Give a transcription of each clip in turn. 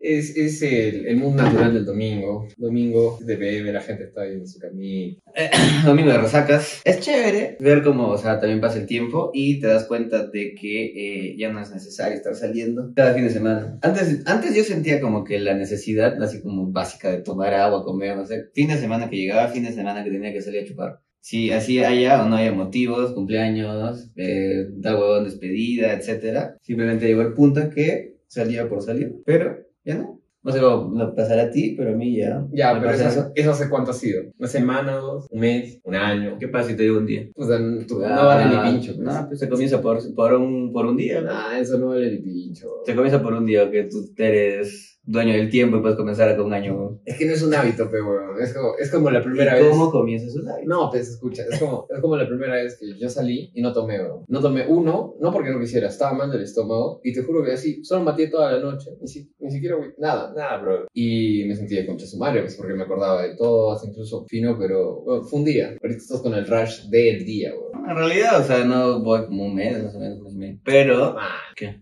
Es, es el, el mood natural del domingo. Domingo de bebé, la gente está ahí en su camino. Domingo de resacas. Es chévere ver cómo, o sea, también pasa el tiempo y te das cuenta de que eh, ya no es necesario estar saliendo cada fin de semana. Antes, antes yo sentía como que la necesidad, así como básica, de tomar agua, comer, no sé. Fin de semana que llegaba, fin de semana que tenía que salir a chupar. Si así haya o no haya motivos, cumpleaños, eh, tal huevón despedida, etcétera, simplemente llegó el punto que salía por salir. Pero ya no. No sé cómo no pasará a ti, pero a mí ya. Ya, me pero eso, eso hace cuánto ha sido? ¿Una semana, dos? ¿Un mes? ¿Un año? ¿Qué pasa si te digo un día? O sea, tú- no vale ni pincho. pues. No, pues se comienza por, por, un, por un día. ¿no? Ah, eso no vale ni pincho. Se comienza por un día que tú eres dueño del tiempo y puedes comenzar con un año. Es que no es un hábito, pero. Es como, es como la primera ¿Y vez. ¿Cómo comienzas un hábito? No, pues escucha, es como, es como la primera vez que yo salí y no tomé, weón. No tomé uno, no porque no quisiera, estaba mal del estómago y te juro que así, solo maté toda la noche, ni, si- ni siquiera, güey, nada, nada, bro. Y me sentí de concha su madre, pues porque me acordaba de todo, hasta incluso fino, pero bueno, fue un día. Ahorita estás con el rush del día, weón. En realidad, o sea, no voy como un mes, más o menos, o menos. Pero, Man, ¿qué?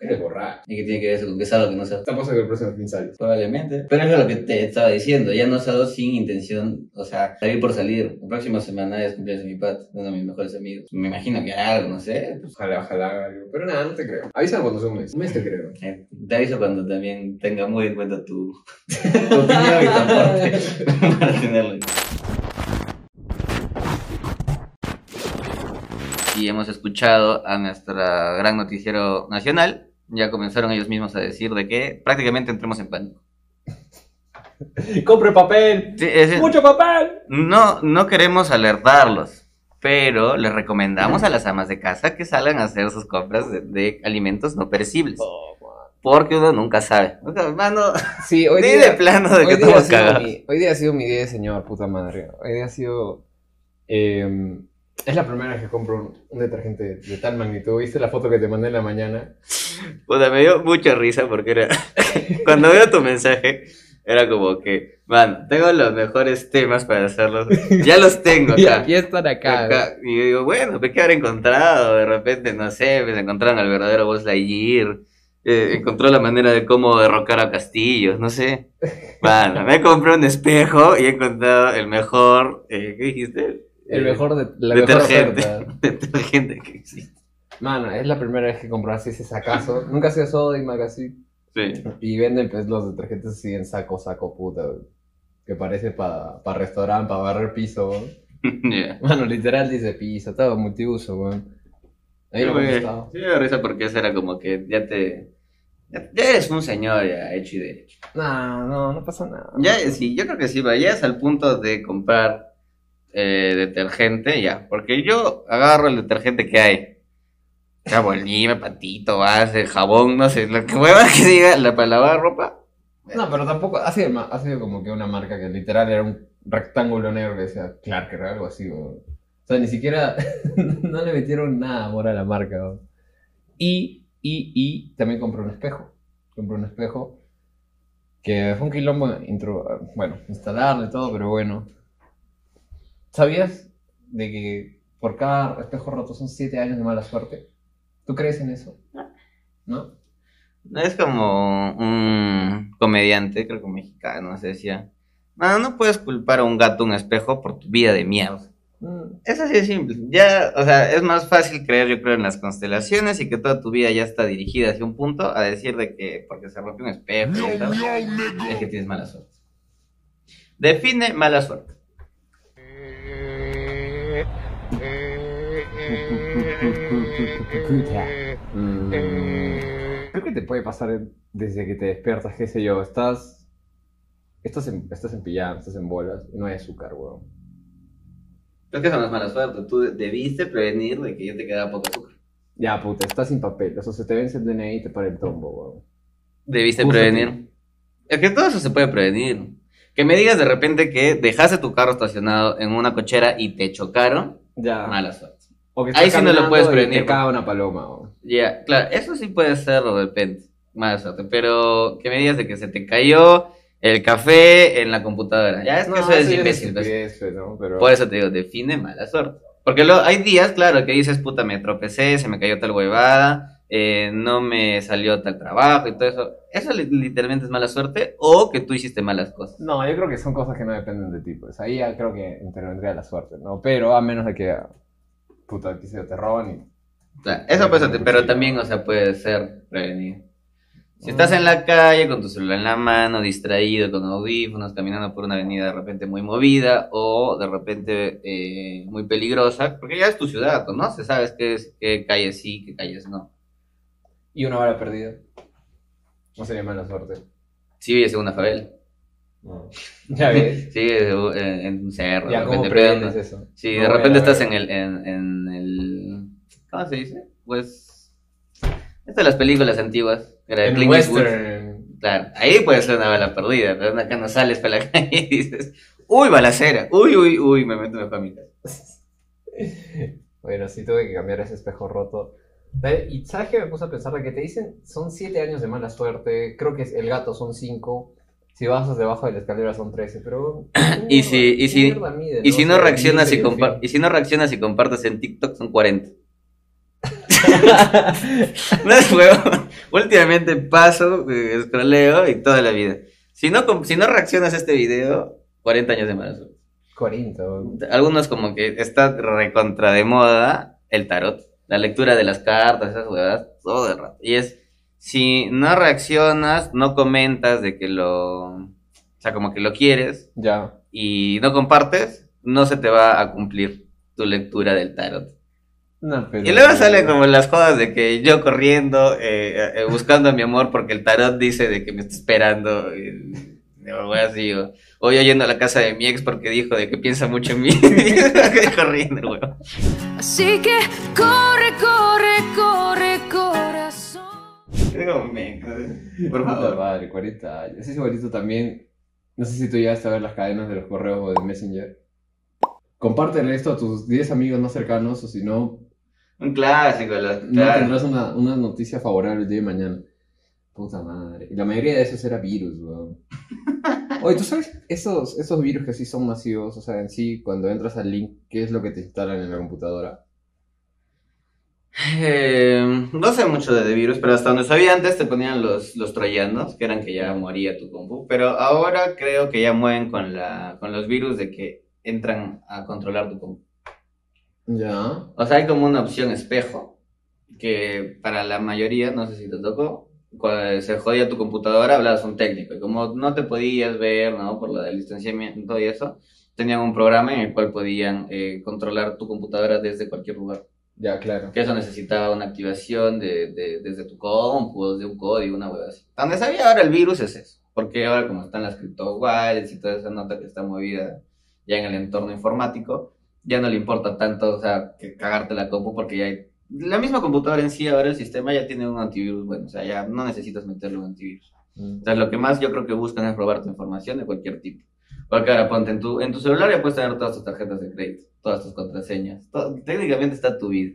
Man, eres borracho. ¿Y qué tiene que ver eso con que es algo que no? Te apuesto que el próximo fin sales. Probablemente. Pero es lo que te estaba diciendo. Ya no salgo sin intención, o sea, salir por salir. La próxima semana es cumpleaños de mi pat, uno de mis mejores amigos. Me imagino que algo, no sé. Pues, Ojalá, ojalá, pero nada, no te creo. Avísame cuando sea un mes. Un mes te creo. eh, te aviso cuando también tenga muy en cuenta tu, tu opinión y tu aporte para tenerlo. Y hemos escuchado a nuestra gran noticiero nacional. Ya comenzaron ellos mismos a decir de que prácticamente entremos en pánico. ¡Compre papel! Sí, es- ¡Mucho papel! No, no queremos alertarlos, pero les recomendamos a las amas de casa que salgan a hacer sus compras de, de alimentos no perecibles. Porque uno nunca sabe. O sea, mano, Sí, hoy día, de plano de que hoy, ha estamos cagados. mi, hoy día ha sido mi día de señor, puta madre. Hoy día ha sido... eh, es la primera vez que compro un, un detergente de tal magnitud. ¿Viste la foto que te mandé en la mañana? Puta, me dio mucha risa porque era. Cuando veo tu mensaje, era como que, man, tengo los mejores temas para hacerlos. Ya los tengo acá. Ya, ya están acá. Acá. Y yo digo, bueno, ¿qué habrá encontrado? De repente, no sé, pues encontraron al verdadero Buzz Lightyear. eh, encontró la manera de cómo derrocar a castillos, no sé. Bueno, me compré un espejo y he encontrado el mejor, eh, ¿qué dijiste? El Eh, mejor de, la mejor detergente. oferta. Detergente que existe. Mano, es la primera vez que compro así ese sacazo. Nunca ha sido soda y magazine. Sí. Y venden pues los detergentes así en saco, saco, puta. Que parece para pa restaurante, para barrer piso. Ya. Mano, literal dice piso, todo multiuso, weón. A mí Sí, no me gustaba. Sí, me risa porque eso era como que ya te. Ya, ya eres un señor ya hecho y derecho. No, no, no pasa nada. Ya, sí, yo creo que sí, vayas al punto de comprar eh, detergente, ya. Porque yo agarro el detergente que hay. Patito, base, jabón, no sé, lo que hueva que diga la, lavar ropa. No, pero tampoco, ha sido, ha sido como que una marca que literal era un rectángulo negro decía Clark o algo así, weón. O sea, ni siquiera, no le metieron nada amor a la marca. Y, y, y también compré un espejo. Compré un espejo que fue un quilombo, intro, bueno, instalarlo y todo, pero bueno. ¿Sabías de que por cada espejo roto son 7 años de mala suerte? ¿Tú crees en eso? ¿No? Es como un comediante, creo que mexicano, se decía. No, no puedes culpar a un gato, un espejo, por tu vida de mierda. Mm, Es así de simple. Ya, o sea, es más fácil creer, yo creo, en las constelaciones y que toda tu vida ya está dirigida hacia un punto a decir de que porque se rompió un espejo y tal, es que tienes mala suerte. Define mala suerte. Mm, Creo que te puede pasar desde que te despiertas, qué sé yo, estás, estás, en, estás en pijama, estás en bolas y no hay azúcar, weón. Es que eso no es mala suerte. Tú debiste prevenir de que ya te quedaba poco azúcar. Ya, puta, estás sin papel, o sea, se te vence el DNI y te para el tombo, weón. Debiste Justo prevenir. Es que todo eso se puede prevenir. Que me digas de repente que dejaste tu carro estacionado en una cochera y te chocaron, Ya. mala suerte. O que Ahí sí no lo puedes prevenir, caga una paloma. Ya, claro, eso sí puede ser de repente, mala suerte. Pero que me digas de que se te cayó el café en la computadora. Ya es que eso es ya imbécil. pues. ¿no? Pero... Por eso te digo, define mala suerte. Porque lo, hay días, claro, que dices, puta, me tropecé, se me cayó tal huevada, eh, no me salió tal trabajo y todo eso. ¿Eso li- literalmente es mala suerte o que tú hiciste malas cosas? No, yo creo que son cosas que no dependen de ti, pues ahí ya creo que intervendría la suerte, ¿no? Pero a menos de que, puta, que se te roban y... Eso pues, pero también, o sea, puede ser prevenido. Si estás en la calle con tu celular en la mano, distraído, con audífonos, caminando por una avenida de repente muy movida o de repente eh, muy peligrosa, porque ya es tu ciudad, ¿no? Se sabes qué, es, qué calles sí, qué calles no. Y una bala perdida. No sería mala suerte. Si vives en una favela, Ya ves. vives en, en un cerro, Ya, de ¿cómo repente pero- eso? Si No de repente la estás en el, en, en el... ¿Cómo se dice? Pues... Estas las películas antiguas. Era de Clint Eastwood. western. Claro, ahí puede ser una bala perdida, pero acá no sales para la calle y dices, uy, balacera, uy, uy, uy, me meto en mi casa. Bueno, sí tuve que cambiar ese espejo roto. Y sabes que me puse a pensar de que te dicen son 7 años de mala suerte, creo que el gato son 5, si bajas debajo de la escalera son 13, pero... Y si- y si- ¿qué mierda mide, Y si O no sea, reaccionas y, compa- y si no reaccionas y compartes en TikTok son 40. No es juego. Últimamente paso, eh, scrolleo y toda la vida. Si no, si no reaccionas a este video, 40 años de suerte. 40. weón. Algunos como que está recontra de moda el tarot, la lectura de las cartas, esas huevadas, todo el rato. Y es, si no reaccionas, no comentas de que lo, o sea, como que lo quieres Ya. y no compartes, no se te va a cumplir tu lectura del tarot. No, pero- Y luego salen como las jodas de que yo corriendo, eh, eh, buscando a mi amor porque el tarot dice de que me está esperando. Y, o así, o, o yo yendo a la casa de mi ex porque dijo de que piensa mucho en mí. corriendo, huevo. Así que corre, corre, corre, corazón. Por Puta favor. madre, 40 años. Ese igualito también. No sé si tú llegaste a ver las cadenas de los correos o de Messenger. Compártele esto a tus 10 amigos más cercanos o si no, Un clásico, la- no claro. tendrás una, una noticia favorable el día de mañana. Puta madre. Y la mayoría de esos era virus, weón. Oye, ¿tú sabes esos, esos virus que sí son masivos? O sea, en sí, cuando entras al link, ¿qué es lo que te instalan en la computadora? Eh, no sé mucho de, virus, pero hasta donde sabía antes te ponían los, los troyanos, que eran que ya moría tu compu. Pero ahora creo que ya mueven con, la, con los virus de que entran a controlar tu compu. Ya. O sea, hay como una opción espejo, que para la mayoría, no sé si te tocó, cuando se jodía tu computadora, hablabas un técnico. Y como no te podías ver, ¿no? Por lo del distanciamiento y eso, tenían un programa en el cual podían eh, controlar tu computadora desde cualquier lugar. Ya, claro. Que eso necesitaba una activación de, de- desde tu compu, de un código, una web así. Donde sabía ahora el virus es eso. Porque ahora como están las crypto wallets y toda esa nota que está movida ya en el entorno informático, ya no le importa tanto, o sea, que cagarte la compu porque ya hay... La misma computadora en sí, ahora el sistema ya tiene un antivirus, bueno, o sea, ya no necesitas meterle un antivirus. Mm. O sea, lo que más yo creo que buscan es robar tu información de cualquier tipo. Porque ahora ponte en tu, en tu celular ya puedes tener todas tus tarjetas de crédito, todas tus contraseñas. todo- técnicamente está tu vida.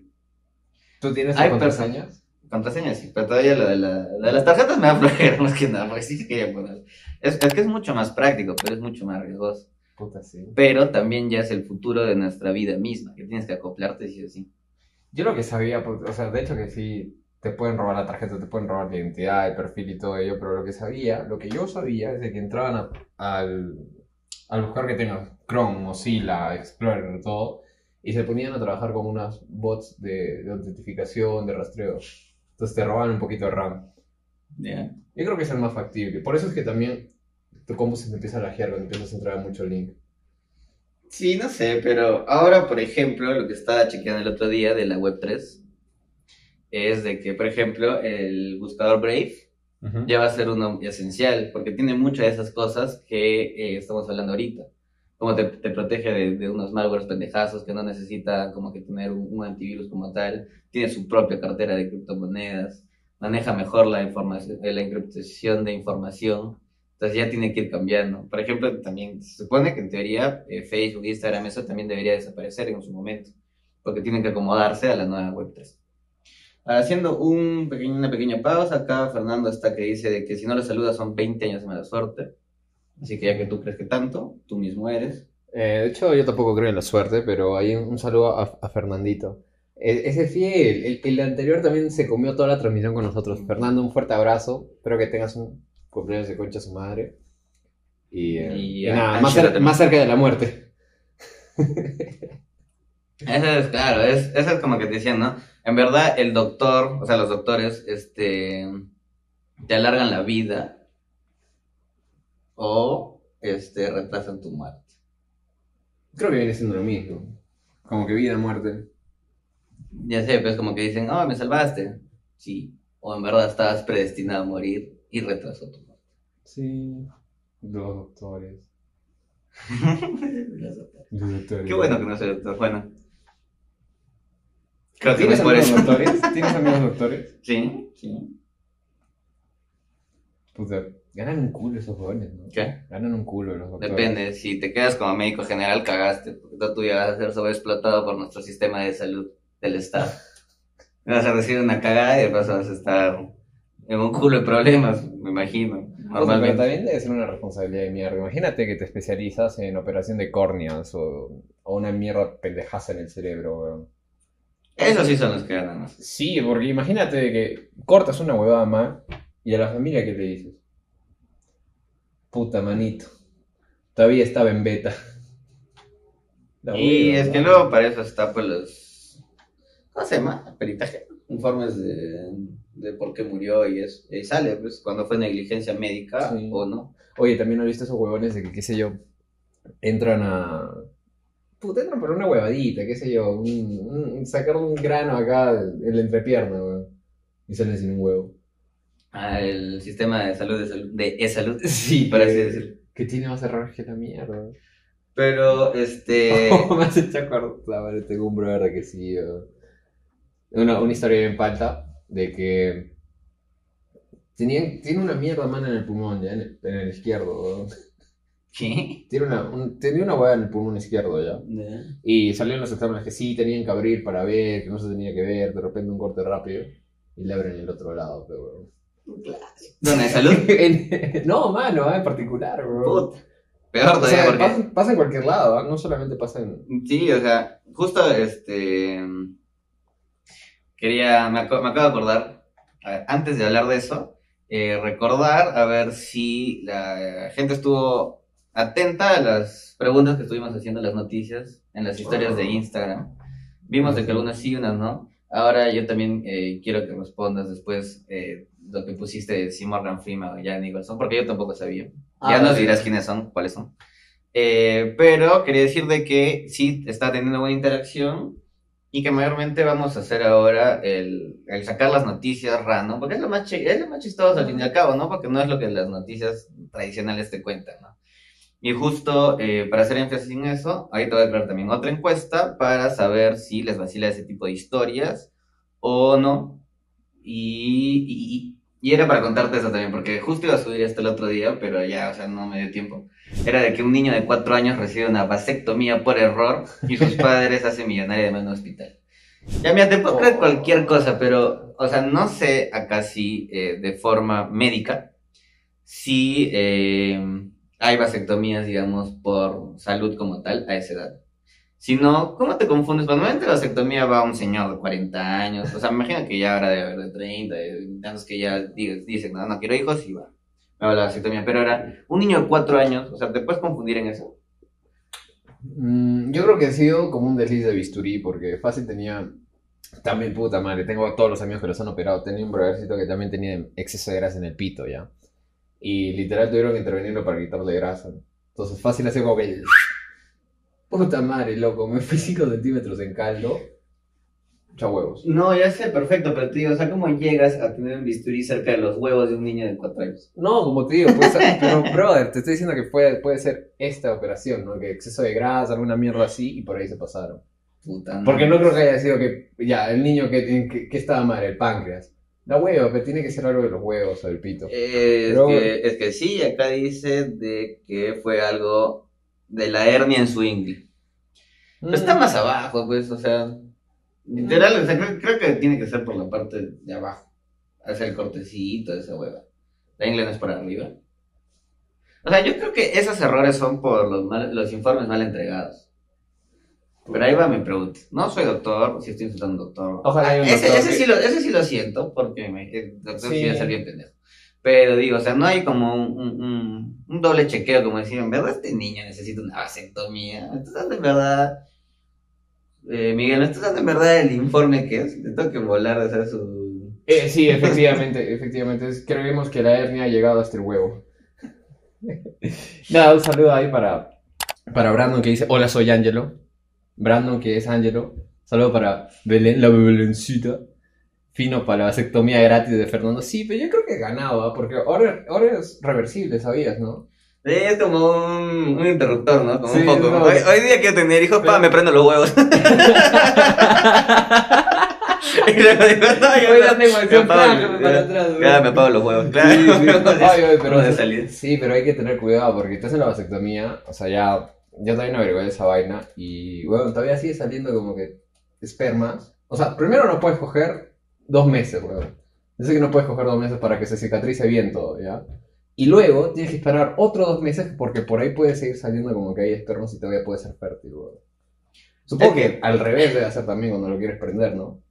¿Tú tienes Hay contraseñas? Contraseñas, sí, pero todavía lo de, la, de las tarjetas me da flojera más que nada, porque sí que quería poner. Es, es que es mucho más práctico, pero es mucho más riesgoso. Puta, sí. Pero también ya es el futuro de nuestra vida misma, que tienes que acoplarte sí o sí. Yo lo que sabía, pues, o sea, de hecho que sí, te pueden robar la tarjeta, te pueden robar la identidad, el perfil y todo ello, pero lo que sabía, lo que yo sabía es de que entraban a- al, al buscar que tengas Chrome, Mozilla, Explorer, todo, y se ponían a trabajar con unas bots de, de autentificación, de rastreo. Entonces te roban un poquito de RAM. Yo creo que es el más factible. Por eso es que también tu compu se te empieza a lajear cuando empiezas a entrar a mucho link. Sí, no sé, pero ahora, por ejemplo, lo que estaba chequeando el otro día de la Web3 es de que, por ejemplo, el buscador Brave ya va a ser uno esencial, porque tiene muchas de esas cosas que eh, estamos hablando ahorita. Como te, te protege de, de unos malwares pendejazos que no necesita como que tener un, un antivirus como tal, tiene su propia cartera de criptomonedas, maneja mejor la información, eh, la encriptación de información, entonces ya tiene que ir cambiando. Por ejemplo, también se supone que en teoría eh, Facebook, Instagram, eso también debería desaparecer en su momento, porque tienen que acomodarse a la nueva Web3. Haciendo un pequeño- una pequeña pausa, acá Fernando está que dice de que si no le saludas son 20 años de mala suerte. Así que ya que tú crees que tanto, tú mismo eres. Eh, de hecho, yo tampoco creo en la suerte, pero hay un, un saludo a, a Fernandito. E- Ese fiel. El, el anterior también se comió toda la transmisión con nosotros. Fernando, un fuerte abrazo. Espero que tengas un cumpleaños de concha a su madre. Y, eh, Y y nada, más, cer- también. más cerca de la muerte. Eso es, claro, es, eso es como que te decían, ¿no? En verdad, el doctor, o sea, los doctores, este, te alargan la vida o, este, retrasan tu muerte. Creo que viene siendo lo mismo. Como que vida, muerte. Ya sé, pues como que dicen, oh, me salvaste. Sí. O en verdad estabas predestinado a morir y retrasó tu muerte. Sí. Los doctores. Los doctores. Los doctores. Qué bueno que no soy doctor. Bueno. Creo que no ¿Tienes por amigos eso. doctores? ¿Tienes amigos doctores? Sí, sí. Puta, ganan un culo esos jóvenes, ¿no? ¿Qué? Ganan un culo los doctores. Depende, si te quedas como médico general, cagaste, porque tú- tú ya vas a ser sobreexplotado por nuestro sistema de salud del Estado. Vas a recibir una cagada y después vas a estar en un culo de problemas, me imagino. Puta, pero Normalmente. también debe ser una responsabilidad de mierda. Imagínate que te especializas en operación de córneas o, o una mierda pendejaza en el cerebro, weón. Esos sí son los que ganan más. Sí, porque imagínate que cortas una huevada más y a la familia, ¿qué le dices? Puta manito. Todavía estaba en beta. La Y hueva, es que ¿no? luego para eso está pues los... ¿Cómo se llama? Peritaje. Informes de, de por qué murió y eso. Y sale, pues, cuando fue negligencia médica Sí. o no. Oye, también no he visto esos huevones de que, qué sé yo, entran a. Puta, entran por una huevadita, qué sé yo, un, un- sacar un grano acá en la entrepierna, weón. Y salen sin un huevo. Ah, el sistema de salud de, salud, de e-salud. Sí, por así decirlo. Que tiene más errores que la mierda. Pero, este... me has hecho acordar, tengo un brother que sí. weón. Una, una historia bien palta de que. Tenía, tiene una mierda mano en el pulmón, ya, en el, en el izquierdo, weón. ¿Qué? Tiene una, un- tenía una hueá en el pulmón izquierdo, ya. Y salieron los exámenes que sí tenían que abrir para ver, que no se tenía que ver, de repente un corte rápido. Y le abren el otro lado, pero ¿Dónde? ¿Salud? weón. no, mano, en particular, weón. Puta. Peor O todavía sea, porque... pasa, pasa en cualquier lado, ¿ah? no solamente pasa en. Sí, o sea, justo este. Quería. Me, acabo de acordar, a ver, antes de hablar de eso, eh, recordar a ver si la gente estuvo atenta a las preguntas que estuvimos haciendo en las noticias, en las historias de Instagram. Vimos de que algunas sí, unas no. Ahora yo también eh, quiero que respondas después eh, lo que pusiste de si Morgan Freeman o Jan Nicholson, porque yo tampoco sabía. Ah, ya nos dirás quiénes son, cuáles son. Eh, pero quería decir de que sí está teniendo buena interacción y que mayormente vamos a hacer ahora el, el sacar las noticias random, porque es lo, más es lo más chistoso al fin y al cabo, ¿no? Porque no es lo que las noticias tradicionales te cuentan, ¿no? Y justo eh, para hacer énfasis en eso, ahorita voy a crear también otra encuesta para saber si les vacila ese tipo de historias o no. Y, y, y era para contarte eso también, porque justo iba a subir esto el otro día, pero ya, o sea, no me dio tiempo. Era de que un niño de cuatro años recibe una vasectomía por error y sus padres hacen millonaria de mano hospital. Ya, mira, te puedo creer cualquier cosa, pero, o sea, no sé acá si eh, de forma médica, si eh, hay vasectomías, digamos, por salud como tal a esa edad. Si no, ¿cómo te confundes? Normalmente la vasectomía va a un señor de 40 años, o sea, me imagino que ya ahora debe haber de 30, de tantos que ya di- dicen, no, no quiero hijos y va, me va la vasectomía. Pero ahora, un niño de 4 años, o sea, ¿te puedes confundir en eso? Mm, yo creo que ha sido como un desliz de bisturí, porque fácil tenía. También, puta madre, tengo todos los amigos que los han operado. Tenía un brothercito que también tenía exceso de grasa en el pito, ¿ya? Y literal tuvieron que intervenirlo para quitarle grasa. Entonces, fácil ha sido como que. Puta madre, loco, me fui 5 centímetros en caldo. Chao huevos. No, ya sé, perfecto, pero te digo, o sea, ¿cómo llegas a tener un bisturí cerca de los huevos de un niño de 4 años? No, como te digo, puede ser- pero brother, te estoy diciendo que puede, puede ser esta operación, ¿no? Que exceso de grasa, alguna mierda así, y por ahí se pasaron. Puta. Porque no creo que haya sido que, ya, el niño que, que, que estaba mal, el páncreas. La hueva, pero tiene que ser algo de los huevos o del pito. Eh, es, Pero- que, es que sí, acá dice de que fue algo de la hernia en su ingle. Pero está más abajo, pues, o sea, literal, o sea, creo, creo que tiene que ser por la parte de abajo. Hacer el cortecito de esa hueva. La ingle no es por arriba. O sea, yo creo que esos errores son por los, mal- los informes mal entregados. Pero ahí va mi pregunta. No soy doctor, si estoy insultando a un doctor. Ojalá haya un ese, doctor ese que- sí lo, ese sí lo siento, porque me, el doctor sí. Ya salió bien pendejo. Pero digo, o sea, no hay como un, un, un- un doble chequeo, como decir, en verdad este niño necesita una vasectomía. ¿Me estás dando en verdad, eh, Miguel, ¿me estás dando en verdad el informe que es? Le tengo que volar de hacer su... Eh, sí, efectivamente, efectivamente. Es- Creemos que la hernia ha llegado hasta el huevo. Nada, un saludo ahí para, para Brandon que dice, hola, soy Angelo. Brandon que es Angelo. Saludo para Belén, la Belencita. Fino para la vasectomía gratis de Fernando. Sí, pero yo creo que ganaba, porque ahora, ahora es reversible, ¿sabías, no? Es como un, un interruptor, ¿no? Como Sí, un poco. no. Hoy, hoy día quiero tener hijos, pa, me prendo los huevos. y luego digo, no, yo la tengo me apago, claro, para atrás, ya, ya me apago los huevos, claro. Sí, sí. Pero, de salida. sí, pero hay que tener cuidado porque te hacen la vasectomía, o sea, ya, ya también averigué esa vaina y, bueno, todavía sigue saliendo como que espermas. O sea, primero no puedes coger dos meses, weón. Dice que no puedes coger dos meses para que se cicatrice bien todo, ¿ya? Y luego tienes que esperar otros dos meses porque por ahí puede seguir saliendo como que hay espermas y todavía puede ser fértil, weón. Supongo que al revés debe hacer también cuando lo quieres prender, ¿no?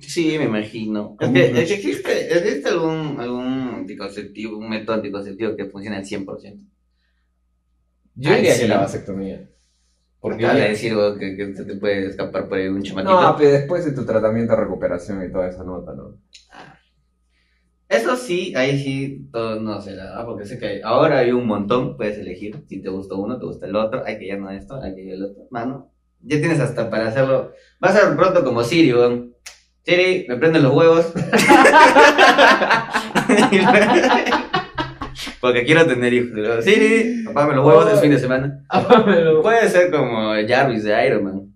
Sí, me imagino. Es Como que, un es que existe, existe algún, algún anticonceptivo, un método anticonceptivo que funcione al 100%. Yo Ay, diría sí. que la vasectomía. Porque Porque a decir que, que te puede escapar por ahí un chamaquito. No, pero después de tu tratamiento de recuperación y toda esa nota, ¿no? Eso sí, ahí sí, todo no se la da, porque sé que hay- ahora hay un montón, puedes elegir, si te gusta uno, te gusta el otro, hay que ya no esto, hay que ya el otro, mano, ya tienes hasta para hacerlo, va a ser pronto como Siri, weón. Siri, me prenden los huevos. porque quiero tener hijos. Luego, Siri, apágame los huevos, es fin de semana. Puede ser como Jarvis de Iron Man.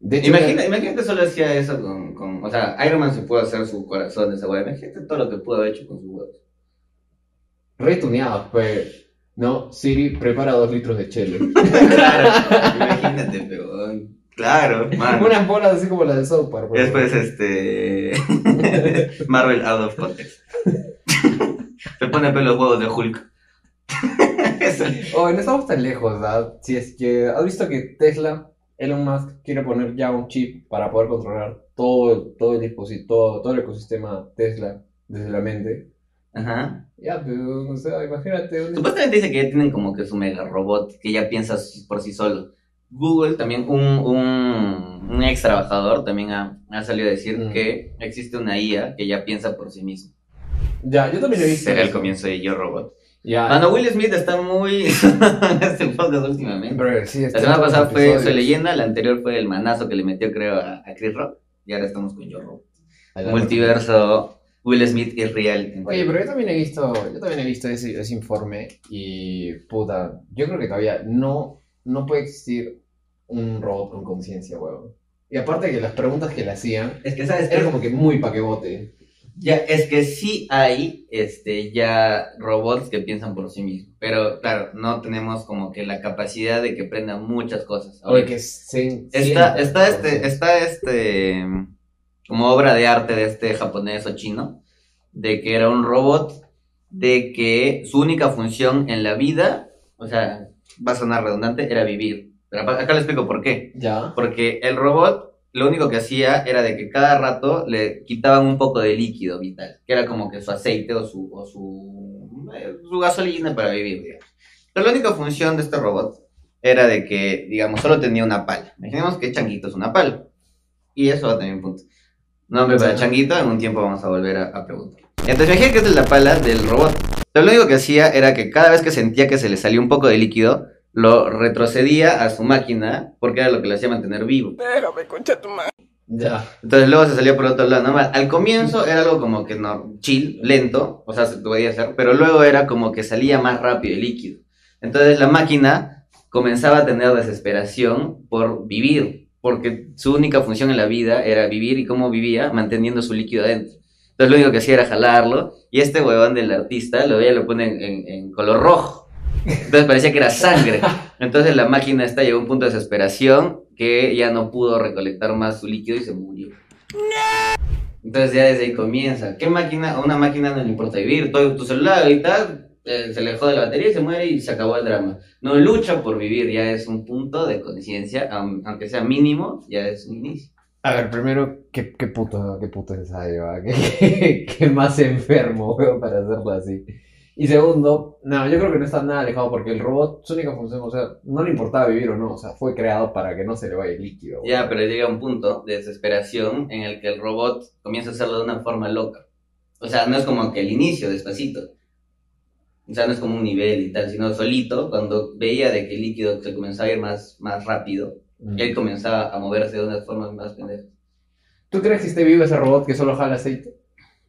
De hecho, Imagina, imagínate solo hacía eso con, con, o sea, Iron Man se pudo hacer su corazón de esa hueá, imagínate todo lo que pudo haber hecho con sus huevos. retuneados, pues. No, Siri, prepara dos litros de chile. claro, imagínate, pero claro, man. Unas bolas así como las de South Park. Después este Marvel out of context. Se pone pelos huevos de Hulk. Oh, no estamos tan lejos, ¿verdad? Si es que has visto que Tesla, Elon Musk, quiere poner ya un chip para poder controlar todo, todo el dispositivo, todo, todo el ecosistema Tesla desde la mente. Ajá. Ya, pero, o sea, imagínate. un- Supuestamente dice que ya tienen como que su mega robot que ya piensa por sí solo. Google también, un, un, un ex trabajador también ha, ha salido a decir Mm. que existe una IA que ya piensa por sí mismo. Ya, yo también he visto. Será el comienzo de Yo Robot. Ya. Mano, Will Smith está muy en este podcast últimamente. Bro, sí, La está semana pasada fue episodios. Soy Leyenda, la anterior fue el manazo que le metió, creo, a, a Chris Rock. Y ahora estamos con Yo Robot. Multiverso, Will Smith es real. Oye, pero yo también he visto, yo también he visto ese, ese informe y puta, yo creo que todavía no, no puede existir un robot con conciencia, huevón. Y aparte que las preguntas que le hacían Es que, ¿sabes? era como que muy pa' que bote. Ya, es que sí hay este, ya robots que piensan por sí mismos. Pero claro, no tenemos como que la capacidad de que aprendan muchas cosas. Oye, que se, Está, sienta, está este, está este, como obra de arte de este japonés o chino, de que era un robot, de que su única función en la vida, o sea, va a sonar redundante, era vivir. Pero acá acá le explico por qué. Ya. Porque el robot lo único que hacía era de que cada rato le quitaban un poco de líquido vital, que era como que su aceite o su, o su, eh, su gasolina para vivir, digamos. Pero la única función de este robot era de que, digamos, solo tenía una pala. Imaginemos que Changuito es una pala. Y eso va a tener un punto. Nombre para Changuito, en un tiempo vamos a volver a, a preguntar. Entonces, imagínate que esta es la pala del robot. Pero lo único que hacía era que cada vez que sentía que se le salía un poco de líquido, lo retrocedía a su máquina, porque era lo que le hacía mantener vivo. Ya. Entonces luego se salía por otro lado, normal. Al comienzo era algo como que no, chill, lento, o sea, se podía hacer, pero luego era como que salía más rápido el líquido. Entonces la máquina comenzaba a tener desesperación por vivir, porque su única función en la vida era vivir y cómo vivía manteniendo su líquido adentro. Entonces lo único que hacía era jalarlo y este huevón del artista lo veía lo pone en, en- en color rojo. Entonces parecía que era sangre. Entonces la máquina esta llegó a un punto de desesperación que ya no pudo recolectar más su líquido y se murió. Entonces ya desde ahí comienza. ¿Qué máquina? A una máquina no le importa vivir. Todo tu celular ahorita eh, se le jode la batería y se muere y se acabó el drama. No lucha por vivir, ya es un punto de conciencia, aun- aunque sea mínimo, ya es un inicio. A ver, primero, ¿qué, qué puto, qué puto ensayo, ¿ah? ¿Qué, qué, qué más enfermo, para hacerlo así? Y segundo, no, yo creo que no está nada alejado porque el robot, su única función, o sea, no le importaba vivir o no, o sea, fue creado para que no se le vaya el líquido. Ya, pero llega un punto de desesperación en el que el robot comienza a hacerlo de una forma loca. O sea, no es como que el inicio, despacito. O sea, no es como un nivel y tal, sino solito, cuando veía de que el líquido se comenzaba a ir más, más rápido, Mm. él comenzaba a moverse de unas formas más pendejas. ¿Tú crees que esté vivo ese robot que solo jala aceite?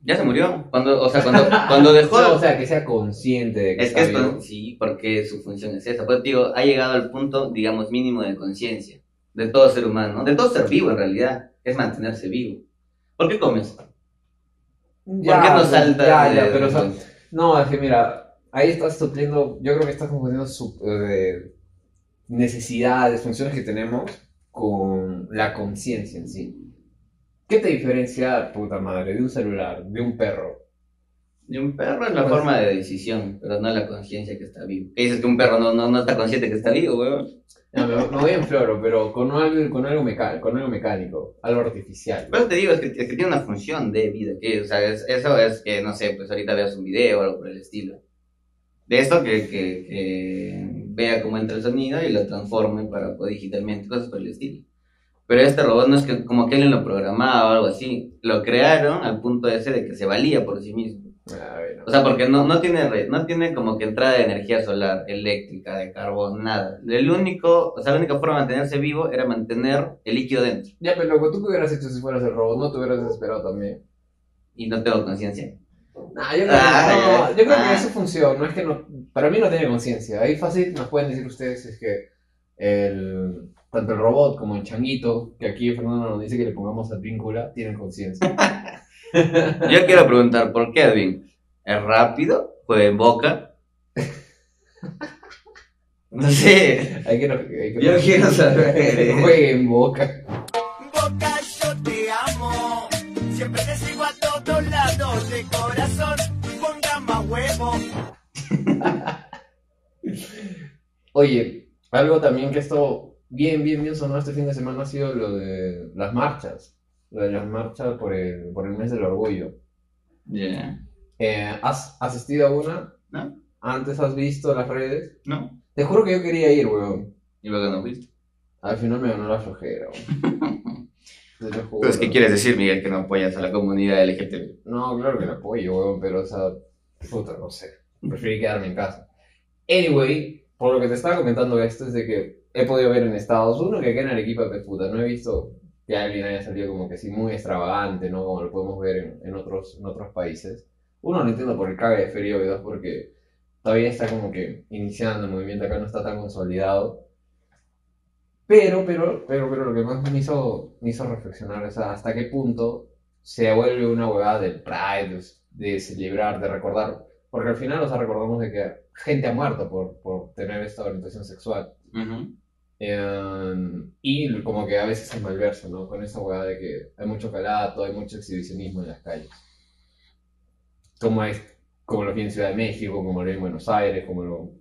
Ya se murió. Cuando, o sea, cuando, cuando dejó... No, o sea, que sea consciente de que Es que está es sí, porque su función es esa. Pues digo, ha llegado al punto, digamos, mínimo de conciencia de todo ser humano, de todo ser vivo en realidad, es mantenerse vivo. ¿Por qué comes? Ya, ¿Por qué no saltas? Ya, de- ya, pero o sea, no, es que mira, ahí estás supliendo, yo creo que estás confundiendo su, eh, necesidades, funciones que tenemos con la conciencia en sí. ¿Qué te diferencia, puta madre, de un celular, de un perro? Y un perro es la Pues- forma de decisión, pero no la conciencia que está vivo. ¿Qué dices que un perro no, no, no está consciente que está vivo, weón? No, me, me voy en floro, pero con algo, con algo, meca- con algo mecánico, algo artificial. Pero te digo, es que, es que tiene una función de vida. Que, o sea, es- eso es que, no sé, pues ahorita veas un video o algo por el estilo. De esto que, que, que vea cómo entra el sonido y lo transforme para poder digitalmente, cosas por el estilo. Pero este robot no es que como que alguien lo programaba o algo así. Lo crearon al punto ese de que se valía por sí mismo. A ver, no. O sea, porque no, no tiene red, no tiene como que entrada de energía solar, eléctrica, de carbón, nada. El único, o sea, la única forma de mantenerse vivo era mantener el líquido dentro. Ya, pero loco, ¿tú qué hubieras hecho si fueras el robot? ¿No te hubieras desesperado también? Y no tengo conciencia. Nah, yo creo, Ah, no, yo creo Ah. que es su función, no es que no, para mí no tiene conciencia. Ahí fácil nos pueden decir ustedes es que el, tanto el robot como el changuito, que aquí Fernando nos dice que le pongamos a víncula, tienen conciencia. Yo quiero preguntar, ¿por qué Edwin? ¿Es rápido? ¿Juega en boca? No sé. Hay que, no- hay que Yo quiero saber. Juegue en boca. Boca, yo te amo. Siempre te sigo a todos lados de corazón. Ponga más huevo. Oye, algo también que esto bien, bien, bien sonó este fin de semana ha sido lo de las marchas. Lo de las marchas por el, por el mes del orgullo. Ya. Eh, ¿Has asistido a una? ¿No? ¿Antes has visto las redes? ¿No? Te juro que yo quería ir, weón. ¿Y luego no fuiste? Al final me ganó la flojera, weón. Lo. Pues, ¿qué quieres decir, Miguel, que no apoyas a la comunidad LGTB? No, claro que la apoyo, weón, pero, o sea, puta, no sé. Preferí quedarme en casa. Anyway, por lo que te estaba comentando esto es de que he podido ver en Estados Unidos que acá en Arequipa, pues, puta, no he visto que alguien haya salido como que así muy extravagante, ¿no? Como lo podemos ver en, otros, en otros países. Uno, no entiendo por el cague de feria, y dos, porque todavía está como que iniciando el movimiento acá, no está tan consolidado. Pero, pero, pero, pero lo que más me hizo, me hizo reflexionar es hasta qué punto se vuelve una huevada del Pride, de, celebrar, de recordar. Porque al final, o sea, recordamos de que gente ha muerto por, por tener esta orientación sexual. Ujú. Eh, y como que a veces es malverso, ¿no? Con esa huevada de que hay mucho calato, hay mucho exhibicionismo en las calles. Como, es, como lo vi en Ciudad de México, como lo vi en Buenos Aires, como lo...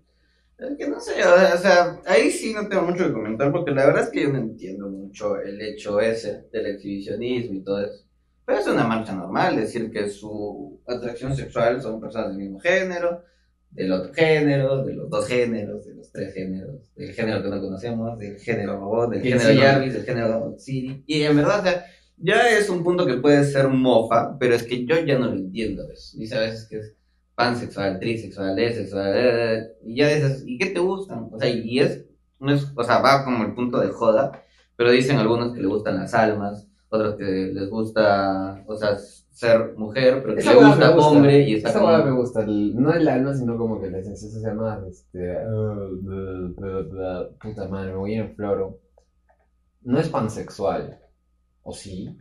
Es que no sé, o sea, ahí sí no tengo mucho que comentar porque la verdad es que yo no entiendo mucho el hecho ese del exhibicionismo y todo eso. Pero es una marcha normal, decir que su atracción sexual son personas del mismo género, del otro género, de los dos géneros, de los tres géneros, del género que no conocemos, del género robot, del género Jarvis, del género Siri. Y en verdad, o sea, ya es un punto que puede ser mofa, pero es que yo ya no lo entiendo. ¿ves? Dice a veces que es pansexual, trisexual, desexual, eh, y ya dices, ¿y qué te gustan? O sea, y es, no es, o sea, va como el punto de joda, pero dicen algunos que le gustan las almas, otros que les gusta, o sea, ser mujer, pero que Esa le gusta gusta. hombre y está Esa como- me gusta. el- no el alma, sino como que la esencia se llama, este... uh, bla, puta madre, me voy en floro. No es pansexual. ¿O sí?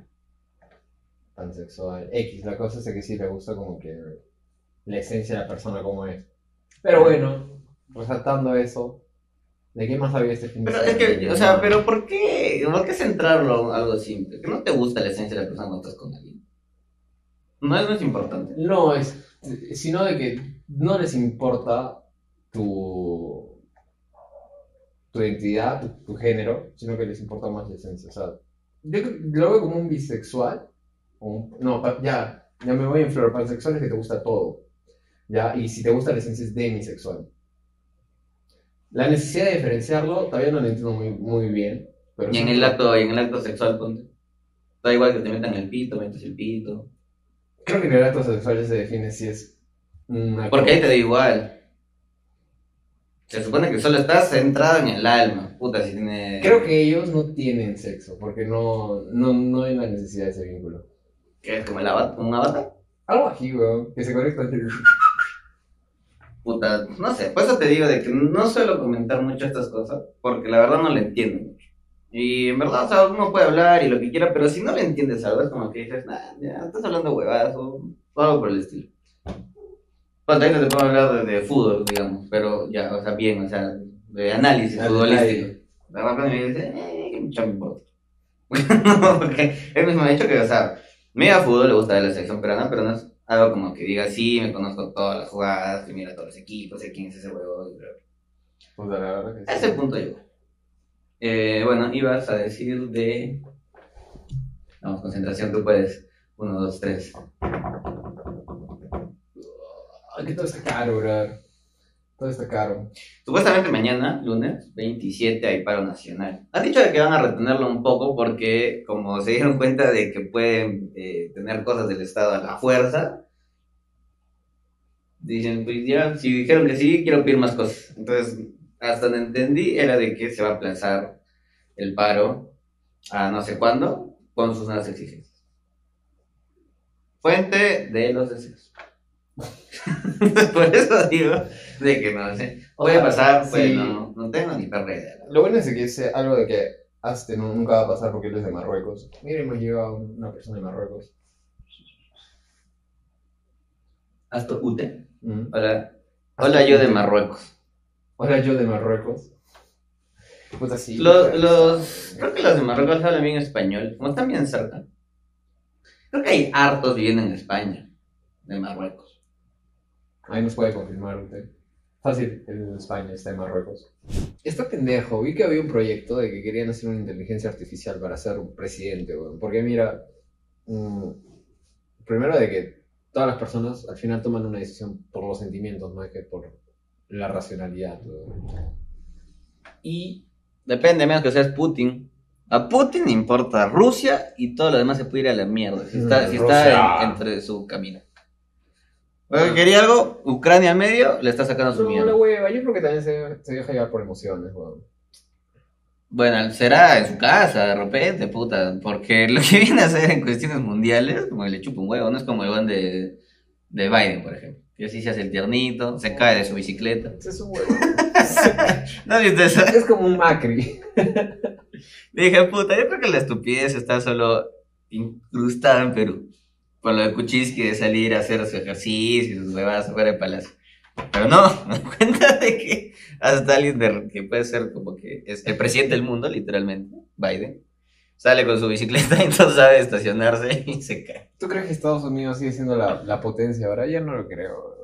Pansexual. X, la cosa es que sí le gusta como que la esencia de la persona como es. Pero bueno, resaltando eso, ¿de qué más había este fin de Pero es que, o sea, pero ¿por qué? ¿Por qué centrarlo en algo simple? Que no te gusta la esencia de la persona cuando estás con alguien. No, no es importante. No, es, sino de que no les importa tu, tu identidad, tu, tu género, sino que les importa más la esencia. O sea, yo creo- lo veo como un bisexual. un- no, ya, ya me voy en flor. Pansexual es que te gusta todo. ¿ya? Y si te gusta la esencia es demisexual. La necesidad de diferenciarlo todavía no lo entiendo muy, muy bien. Pero Y en el acto, y en el acto sexual, ponte. Da igual que te metan el pito, metes el pito. Creo que en el acto sexual se define si es una Porque ahí te da igual. Se supone que solo estás centrado en el alma. Puta, si tiene. Creo que ellos no tienen sexo, porque no, no, no hay la necesidad de ese vínculo. que es como el avatar, un avatar. Algo así, weón, que se conecta entre... Puta, no sé. Por eso te digo de que no suelo comentar mucho estas cosas. Porque la verdad no le entiendo. Y en verdad, o sea, uno puede hablar y lo que quiera, pero si no le entiendes algo, es como que dices, nah, ya, estás hablando huevadas o algo por el estilo. Pues ahí no te puedo hablar de, de fútbol, digamos, pero ya, o sea, bien, o sea, de análisis Al futbolístico. De repente me dice, eh, qué mucho me importa. Porque él mismo ha dicho que, o sea, me iba a fútbol, le gusta la selección peruana, pero no es algo como que diga, sí, me conozco todas las jugadas, que mira todos los equipos, sé quién es ese huevo. y bla. Puta, la verdad que A sí. ese punto llegó. Eh, bueno, ibas a decir de. Vamos, concentración, tú puedes. Uno, dos, tres. Ay, que todo está caro, bro. Todo está caro. Supuestamente mañana, lunes 27, hay paro nacional. Han dicho de que van a retenerlo un poco porque, como se dieron cuenta de que pueden eh, tener cosas del Estado a la fuerza, dicen, pues ya, si dijeron que sí, quiero pedir más cosas. Entonces, hasta donde entendí era de que se va a aplazar el paro a no sé cuándo con sus nuevas exigencias. Fuente de los deseos. Por eso digo de que no sé. Voy a pasar, pues Sí. no, no tengo ni perra idea. Lo bueno es que es algo de que no- nunca va a pasar porque él es de Marruecos. Miren, hemos llegado una persona de Marruecos. Hasta Ute. Mm. Hola. Hola, yo de Marruecos. Hola, yo de Marruecos. Puta, sí. Los, pues. los, creo que los de Marruecos hablan bien español, como están bien cerca. Creo que hay hartos viviendo en España, de Marruecos. Ahí nos puede confirmar usted. Fácil, en España está en Marruecos. Está pendejo. Vi que había un proyecto de que querían hacer una inteligencia artificial para ser un presidente, weón. Porque mira, mm, primero de que todas las personas al final toman una decisión por los sentimientos, es que por la racionalidad, weón. Y Depende, menos que seas Putin. A Putin le importa Rusia y todo lo demás se puede ir a la mierda. Si está, si está Rusia. en- entre su camino. Bueno, quería algo, Ucrania al medio, le está sacando su no, mierda. hueva, yo creo que también se, se deja llevar por emociones, weón. Bueno, será en su casa, de repente, puta. Porque lo que viene a hacer en cuestiones mundiales, como que le chupa un huevo, no es como el one de, de Biden, por ejemplo. Que así se hace el tiernito, se cae de su bicicleta. Es un huevo. ¿No viste eso? es como un Macri. Dije, puta, yo creo que la estupidez está solo incrustada en Perú. Por lo de Kuczynski de salir a hacer su ejercicio y sus huevadas afuera del palacio. Pero no, me cuenta de que hasta alguien de- que puede ser como que es el presidente del mundo, literalmente, Biden, sale con su bicicleta y no sabe estacionarse y se cae. ¿Tú crees que Estados Unidos sigue siendo la, la potencia ahora? Ya no lo creo.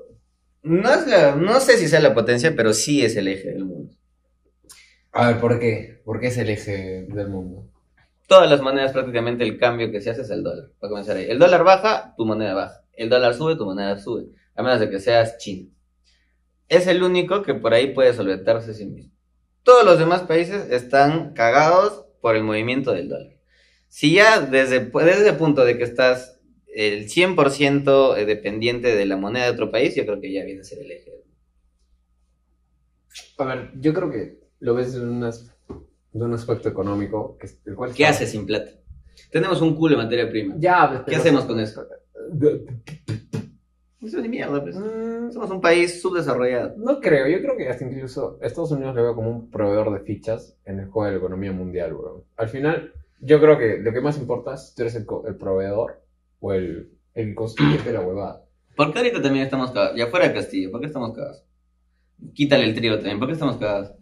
No, es la- no sé si sea la potencia, pero sí es el eje del mundo. A ver, ¿por qué? ¿Por qué es el eje del mundo? Todas las monedas prácticamente el cambio que se hace es el dólar. Para comenzar ahí. El dólar baja, tu moneda baja. El dólar sube, tu moneda sube. A menos de que seas China. Es el único que por ahí puede solventarse a sí mismo. Todos los demás países están cagados por el movimiento del dólar. Si ya desde, desde el punto de que estás el 100% dependiente de la moneda de otro país, yo creo que ya viene a ser el eje. A ver, yo creo que lo ves de, unas- de un aspecto económico. Que, el cual ¿Qué está- haces sin plata? Tenemos un culo de materia prima. Ya, ¿Qué hacemos con eso? Eso es de mierda, pues. Mm, Somos un país subdesarrollado. No creo, yo creo que hasta incluso Estados Unidos lo veo como un proveedor de fichas en el juego de la economía mundial, weón. Al final, yo creo que lo que más importa es si tú eres el, proveedor o el, el de la huevada. ¿Por qué ahorita también estamos cagados? Ya fuera de Castillo, ¿por qué estamos cagados? Quítale el trío también, ¿por qué estamos cagados?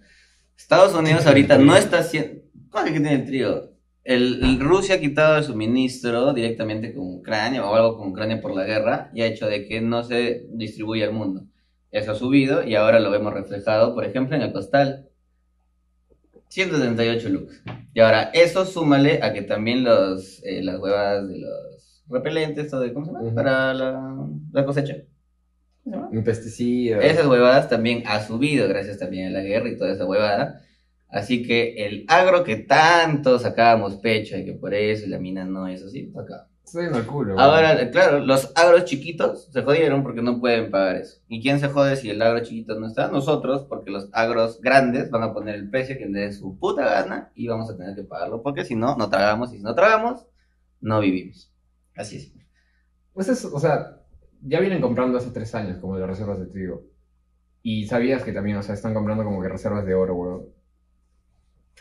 Estados Unidos ahorita no está haciendo... ¿Cuál es que tiene el trío? El, el Rusia ha quitado el suministro directamente con Ucrania o algo con Ucrania por la guerra y ha hecho de que no se distribuya al mundo. Eso ha subido y ahora lo vemos reflejado, por ejemplo, en el costal. 178 lux. Y ahora, eso súmale a que también los, eh, las huevas de los repelentes, o de, ¿cómo se llama? Para la, la cosecha. ¿Cómo se llama? Un pesticida. Esas huevadas también ha subido gracias también a la guerra y toda esa huevada. Así que el agro que tanto sacábamos pecho y que por eso la mina no, eso sí, acá. Estoy en el culo. Ahora, claro, los agros chiquitos se jodieron porque no pueden pagar eso. ¿Y quién se jode si el agro chiquito no está? Nosotros, porque los agros grandes van a poner el precio que les dé su puta gana y vamos a tener que pagarlo porque si no, no tragamos y si no tragamos, no vivimos. Así es. Pues es, o sea, ya vienen comprando hace tres años como las reservas de trigo. Y sabías que también, o sea, están comprando como que reservas de oro, weón.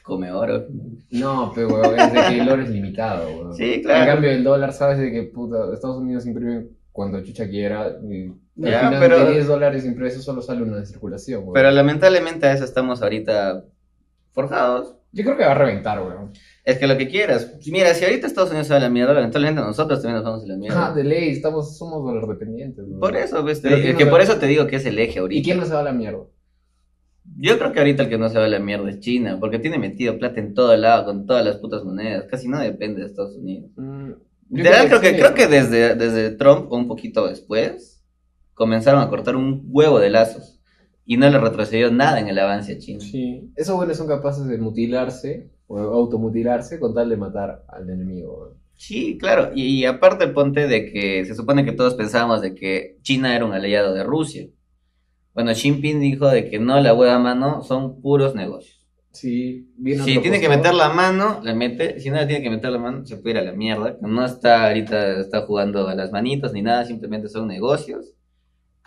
Come oro. No, pero weón, es de que el oro es limitado, weón. Sí, En claro. cambio, el dólar, sabes de que puta, Estados Unidos imprime cuando chucha quiera. Y al Ya, final pero- de 10 dólares impresos solo sale uno de circulación, weón. Pero lamentablemente a eso estamos ahorita forjados. Yo creo que va a reventar, weón. Es que lo que quieras. Mira, si ahorita Estados Unidos se va a la mierda, lamentablemente nosotros también nos vamos a la mierda. Ah, de ley, estamos, somos dólar dependientes, weón. Por eso, ¿ves? Es ¿quién que por va- eso te digo que es el eje ¿Y ahorita. quién no se va a la mierda? Yo creo que ahorita el que no se va a la mierda es China, porque tiene metido plata en todo lado, con todas las putas monedas. Casi no depende de Estados Unidos. Mm, Literal, creo que, sí. creo que desde, desde Trump, o un poquito después, comenzaron a cortar un huevo de lazos. Y no le retrocedió nada en el avance a China. Sí. Esos buenos son capaces de mutilarse o automutilarse con tal de matar al enemigo. Sí, claro. Y, y aparte ponte de que se supone que todos pensábamos de que China era un aliado de Rusia. Bueno, Xi Jinping dijo de que no, la hueva mano son puros negocios. Sí, Si tiene que meter la mano, la mete. Si no le tiene que meter la mano, se puede ir a la mierda. No está ahorita, está jugando a las manitos ni nada, simplemente son negocios.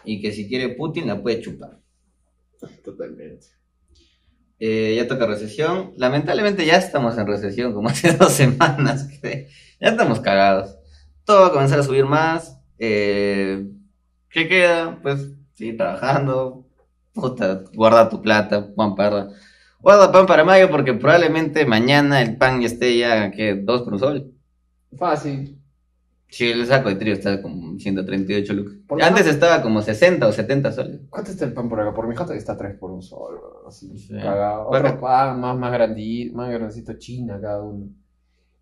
Y que si quiere Putin la puede chupar. Totalmente. Eh, ya toca recesión. Lamentablemente ya estamos en recesión, como hace dos semanas. que ya estamos cagados. Todo va a comenzar a subir más. Eh, ¿Qué queda? Pues seguir trabajando. Puta, guarda tu plata, Juan Parra. Guarda pan para mayo porque probablemente mañana el pan ya esté ya, que Dos por un sol. Fácil. Si el saco de trigo está como 138 lucas. ¿Por Antes estaba como 60 o 70 soles. ¿Cuánto está el pan por acá? Por mi jata está 3 por un sol, así, Sí. cagado. Otro pan más, más grandito, más grandecito, China cada uno.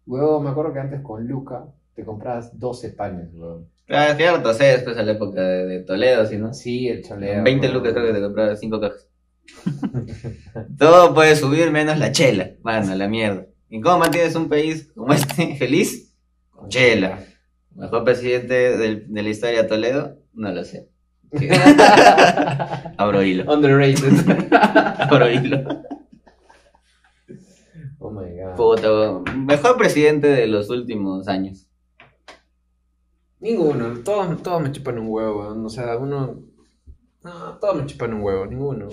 Huevo, me acuerdo que antes con Luca te comprabas 12 panes, weón. Claro, es ya retrocede después a la época de, de Toledo, ¿sí, no? Sí, el choleo. 20 weón. lucas creo que te compraba 5 cajas. Todo puede subir menos la chela. Bueno, la mierda. ¿Y cómo mantienes un país como este feliz? Con chela. Mejor presidente del- de la historia de Toledo, no lo sé. Abro hilo. Underrated. Abro hilo. oh my god. Puta, mejor presidente de los últimos años. Ninguno, todos, todos me chupan un huevo. O sea, uno. No, todos me chupan un huevo, ninguno.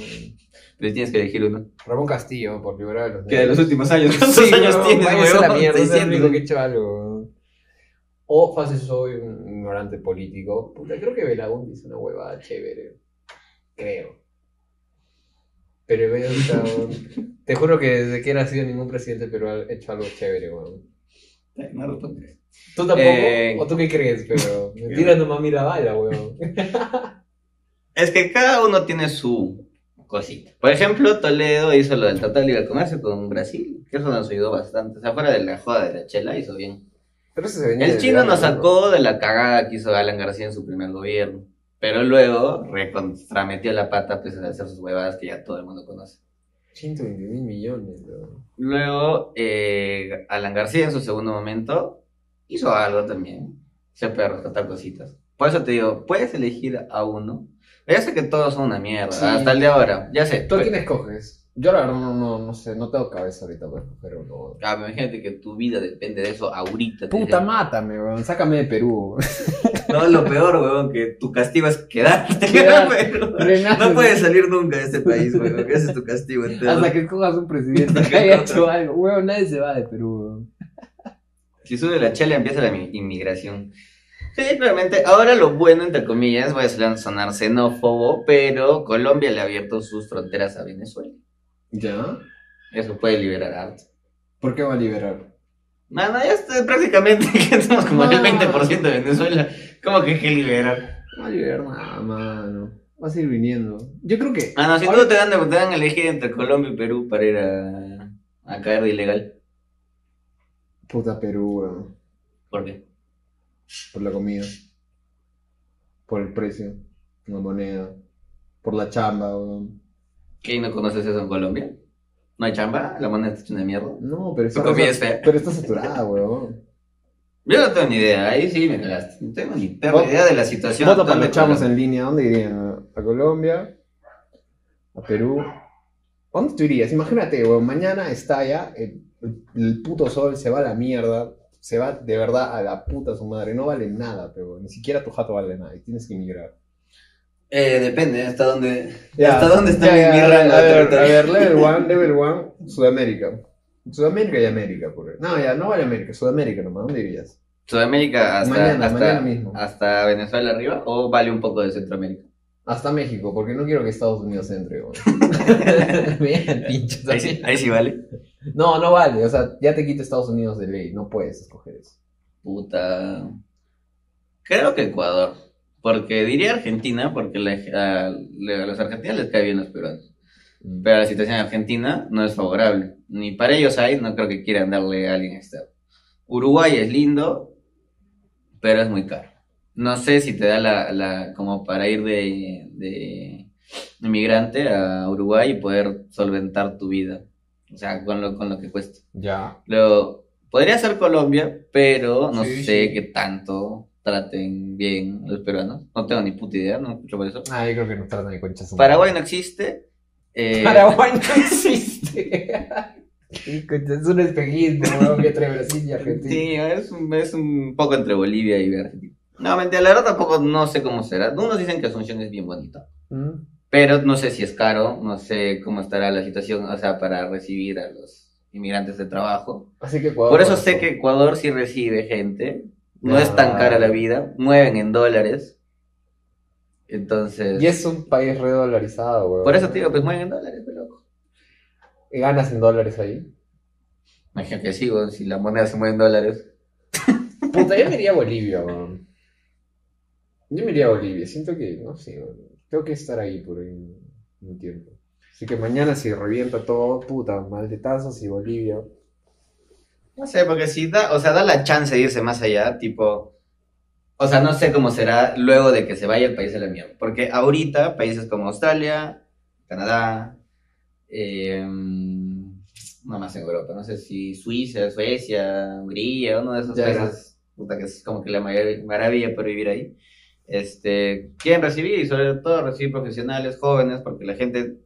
Pero tienes que elegir uno. Ramón Castillo, por liberar a los Que de los últimos años. ¿Cuántos Sí, años a la mierda, es el 600. único que he hecho algo. O fácil soy un ignorante político. Puta, creo que Belaúnde hizo una huevada chévere. Creo. Pero weón, Te juro que desde que era sido ningún presidente pero ha hecho algo chévere, weón. No respondes. ¿Tú tampoco? Eh, ¿O tú qué crees? Pero mentira nomás mira bala, weón. Es que cada uno tiene su cosita. Por ejemplo, Toledo hizo lo del Tratado de Libre Comercio con Brasil, que eso nos ayudó bastante. O sea, fuera de la joda de la chela, hizo bien. Pero eso se venía El chino nos ¿no? sacó de la cagada que hizo Alan García en su primer gobierno. Pero luego recontrametió la pata pues, al hacer sus huevadas que ya todo el mundo conoce. 120 mil millones. Luego, eh, Alan García en su segundo momento hizo algo también. Se puede rescatar cositas. Por eso te digo, puedes elegir a uno. Ya sé que todos son una mierda, Sí. hasta el de ahora. Ya sé. ¿Tú a quién escoges? Yo la verdad no, no, no sé, no tengo cabeza ahorita para escoger uno. Ah, imagínate que tu vida depende de eso ahorita. Puta, mátame, weón. Sácame de Perú. No, lo peor, weón, que tu castigo es quedarte. No puedes salir nunca de este país, weón. que Ese es tu castigo entero. Hasta que escojas un presidente que haya hecho algo. Weón, nadie se va de Perú, weón. Si sube la chela, empieza la mi- inmigración. Sí, claramente. Ahora lo bueno, entre comillas, voy a sonar xenófobo, pero Colombia le ha abierto sus fronteras a Venezuela. ¿Ya? Eso puede liberar arte. ¿Por qué va a liberar? Mano, ya está prácticamente que somos como el No. 20% de Venezuela. ¿Cómo que hay que liberar? No va a liberar nada, mano. Vas a ir viniendo. Yo creo que. Ah, no, si ahora- tú te dan, te dan a elegir entre Colombia y Perú para ir a, a caer de ilegal. Puta Perú, weón. ¿Por qué? Por la comida. Por el precio. La moneda. Por la chamba, weón. ¿Qué? ¿No conoces eso en Colombia? ¿No hay chamba? ¿La moneda está hecha una mierda? No, pero está, fea. pero está saturada, weón. Yo no tengo ni idea, ahí sí me cagaste. No tengo ni perra idea de la situación. Voto para Colombia. en línea. ¿Dónde irían? ¿A Colombia? ¿A Perú? ¿A dónde tú irías? Imagínate, weón, mañana estalla, el- el puto sol se va a la mierda, se va de verdad a la puta su madre, no vale nada, pero ni siquiera tu jato vale nada y tienes que emigrar. Eh, depende, hasta dónde. ¿Hasta dónde está ya, mi, rango a ver, a ver, level 1, level 1, Sudamérica. Sudamérica y América, por ahí. No, ya, no vale América, Sudamérica nomás, ¿dónde irías? Sudamérica hasta, Mañana, hasta, mañana mismo. hasta Venezuela arriba o vale un poco de Centroamérica. Hasta México, porque no quiero que Estados Unidos entre. Bien, pinche. Ahí sí, ahí sí vale. No, no vale, o sea, ya te quita Estados Unidos de ley, no puedes escoger eso. Puta. Creo que Ecuador. Porque diría Argentina, porque la- a, a los argentinos les cae bien los peruanos. Pero la situación en Argentina no es favorable. Ni para ellos hay, no creo que quieran darle a alguien externo. Uruguay es lindo, pero es muy caro. No sé si te da la, la como para ir de, de inmigrante a Uruguay y poder solventar tu vida. O sea, con lo, con lo que cuesta. Ya. Luego, podría ser Colombia, pero no Sí, sé sí. qué tanto traten bien los peruanos. No tengo ni puta idea, no escucho por eso. Ah, yo creo que nos tratan de conchas. Paraguay no existe. eh, Paraguay no existe. Es un espejismo, que entre Brasil y Argentina. Sí, es un, es un poco entre Bolivia y Argentina. No, mentira, la verdad tampoco no sé cómo será. Unos dicen que Asunción es bien bonita, Mm. pero no sé si es caro, no sé cómo estará la situación, o sea, para recibir a los inmigrantes de trabajo. Así que Ecuador. Por eso sé que Ecuador sí recibe gente, no es tan cara la vida, mueven en dólares. Entonces, Y es un país redolarizado, weón. por eso te digo, pues mueven en dólares, pues, loco. ¿Y ganas en dólares ahí? Imagino que sí, weón, si la moneda se mueve en dólares. Puta, yo me iría a Bolivia, weón. Yo me iría a Bolivia. Siento que, no sé, weón. Tengo que estar ahí por un tiempo. Así que mañana si revienta todo, puta, maldetazos y Bolivia. No sé, porque si da, o sea, da la chance de irse más allá, tipo, o sea, no sé cómo será luego de que se vaya el país a la mierda, porque ahorita países como Australia, Canadá, eh, no más en Europa, no sé si Suiza, Suecia, Hungría, uno de esos Ya, países, puta, que es como que la mayor maravilla por vivir ahí, este, quieren recibir y sobre todo recibir profesionales jóvenes, porque la gente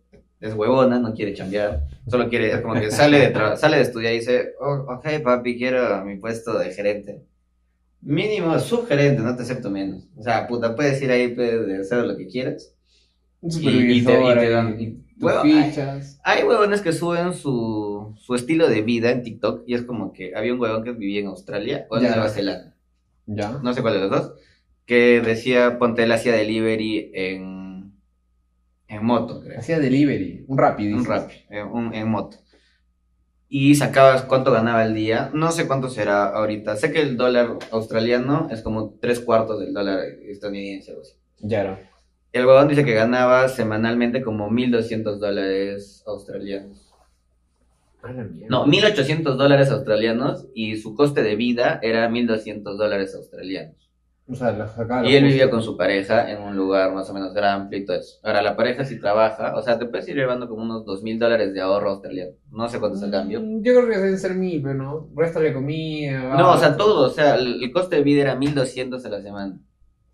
es huevona, no quiere chambear, solo quiere, es como que sale de, sale de estudiar y dice, oh, ok papi, quiero mi puesto de gerente. Mínimo subgerente, no te acepto menos. O sea, puta, puedes ir ahí, puedes hacer lo que quieras. Un Y- y te- y dan- y- huevo, fichas. Hay huevones que suben su, su estilo de vida en TikTok y es como que había un huevón que vivía en Australia o en. Nueva Zelanda, Ya. no sé cuál de los dos, que decía, ponte él hacía delivery en, en moto, creo. Hacía delivery, un rápido. Un en, un- en moto. Y sacabas cuánto ganaba al día. No sé cuánto será ahorita. Sé que el dólar australiano es como tres cuartos del dólar estadounidense. algo así. Ya era. El huevón dice que ganaba semanalmente como 1.200 dólares australianos. No, 1.800 dólares australianos y su coste de vida era 1.200 dólares australianos. O sea, la sacaba. Y él vivía con su pareja en un lugar más o menos grande y todo eso. Ahora, la pareja sí trabaja, o sea, te puedes ir llevando como unos 2.000 dólares de ahorro australiano. No sé cuánto es el cambio. Mm, Yo creo que deben ser mil, pero no. Réstale comida. No, o sea, todo, o sea, el, el coste de vida era 1.200 a la semana.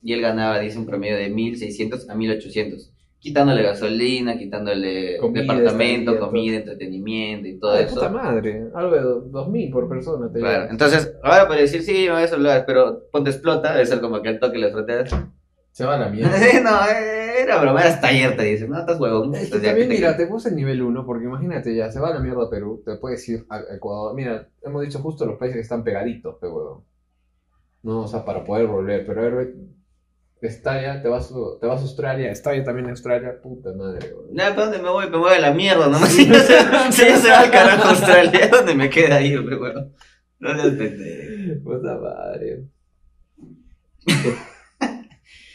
Y él ganaba, dice, un promedio de 1.600 a 1.800. Quitándole gasolina, quitándole Comida, departamento, comida, entretenimiento y todo Ah, eso. puta madre. Algo de do- dos mil por persona. Te Claro, entonces, ahora puede decir, sí, me voy a celular, pero ponte explota, debe ser como que el toque las fronteras. Se va a la mierda. no, era broma, era hasta ayer, te dicen, no, estás huevón. Es que también, te- mira, te puse el nivel 1 porque imagínate ya, se va a la mierda Perú, te puedes ir a Ecuador. Mira, hemos dicho justo los países que están pegaditos, pero huevón. No, o sea, para poder volver, pero a estalla, te vas, a- te vas a Australia, estalla también en Australia, puta madre, huevón. Ya, ¿para dónde me voy? Me voy a la mierda, nomás. Si ya se, si se va al carajo a Australia, ¿dónde me queda ir, bueno? No seas pendejo. Puta madre.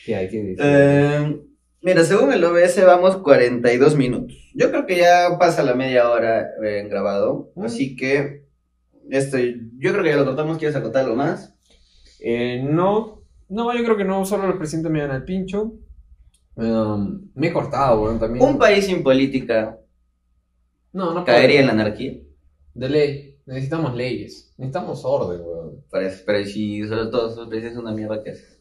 ¿Qué hay que decir? Eh, Mira, según el OBS vamos 42 minutos. Yo creo que ya pasa la media hora eh, en grabado. Mm. Así que esto, yo creo que ya lo cortamos. ¿Quieres acotar algo más? Eh, no, no, yo creo que no, solo los presidentes me dan al pincho. Um, me he cortado, weón, también. Un país sin política No, no caería en la anarquía. De ley. Necesitamos leyes. Necesitamos orden, weón. Parece, pero si solo todos los presidentes son una mierda, ¿qué haces?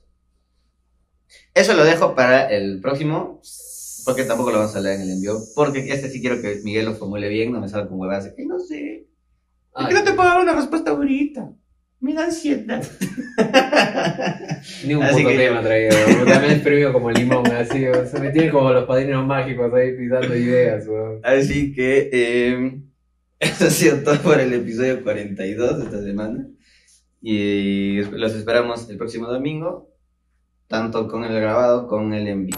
Eso lo dejo para el próximo, porque tampoco lo vamos a leer en el envío. Porque este sí quiero que Miguel lo formule bien, no me salga con huevadas. que no sé. Es Ay, que no te puedo dar una respuesta ahorita. Me da ansiedad. Ni un Así puto que- tema traído. También es premio como limón, así, weón. Se me tienen como los padrinos mágicos ahí pisando ideas, weón. Así que eh, eso ha sido todo por el episodio 42 de esta semana. Y los esperamos el próximo domingo, tanto con el grabado como con el envío.